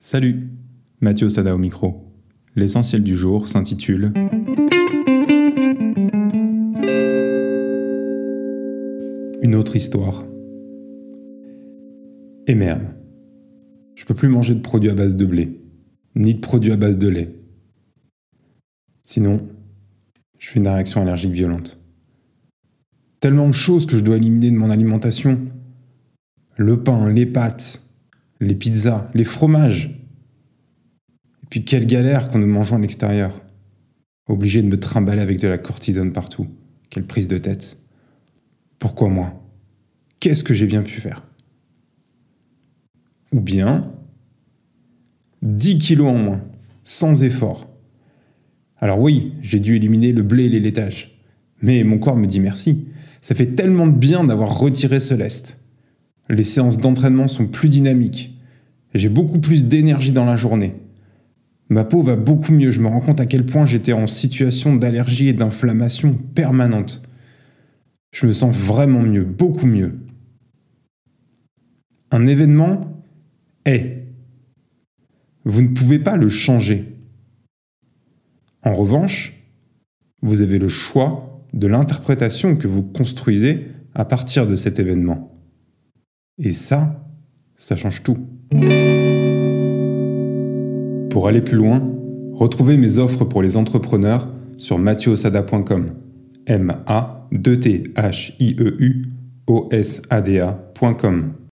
Salut, Mathieu Sada au micro. L'essentiel du jour s'intitule Une autre histoire. Et merde, je peux plus manger de produits à base de blé, ni de produits à base de lait. Sinon, je fais une réaction allergique violente. Tellement de choses que je dois éliminer de mon alimentation. Le pain, les pâtes, les pizzas, les fromages. Et puis quelle galère qu'on nous mangeons à l'extérieur. Obligé de me trimballer avec de la cortisone partout. Quelle prise de tête. Pourquoi moi? Qu'est-ce que j'ai bien pu faire? Ou bien 10 kilos en moins, sans effort. Alors oui, j'ai dû éliminer le blé et les laitages. Mais mon corps me dit merci. Ça fait tellement de bien d'avoir retiré ce lest. Les séances d'entraînement sont plus dynamiques. J'ai beaucoup plus d'énergie dans la journée. Ma peau va beaucoup mieux, je me rends compte à quel point j'étais en situation d'allergie et d'inflammation permanente. Je me sens vraiment mieux, beaucoup mieux. Un événement est. Vous ne pouvez pas le changer. En revanche, vous avez le choix de l'interprétation que vous construisez à partir de cet événement. Et ça, ça change tout. Pour aller plus loin, retrouvez mes offres pour les entrepreneurs sur mathieuosada.com. M-A-2-T-H-I-E-U-O-S-A-D-A.com.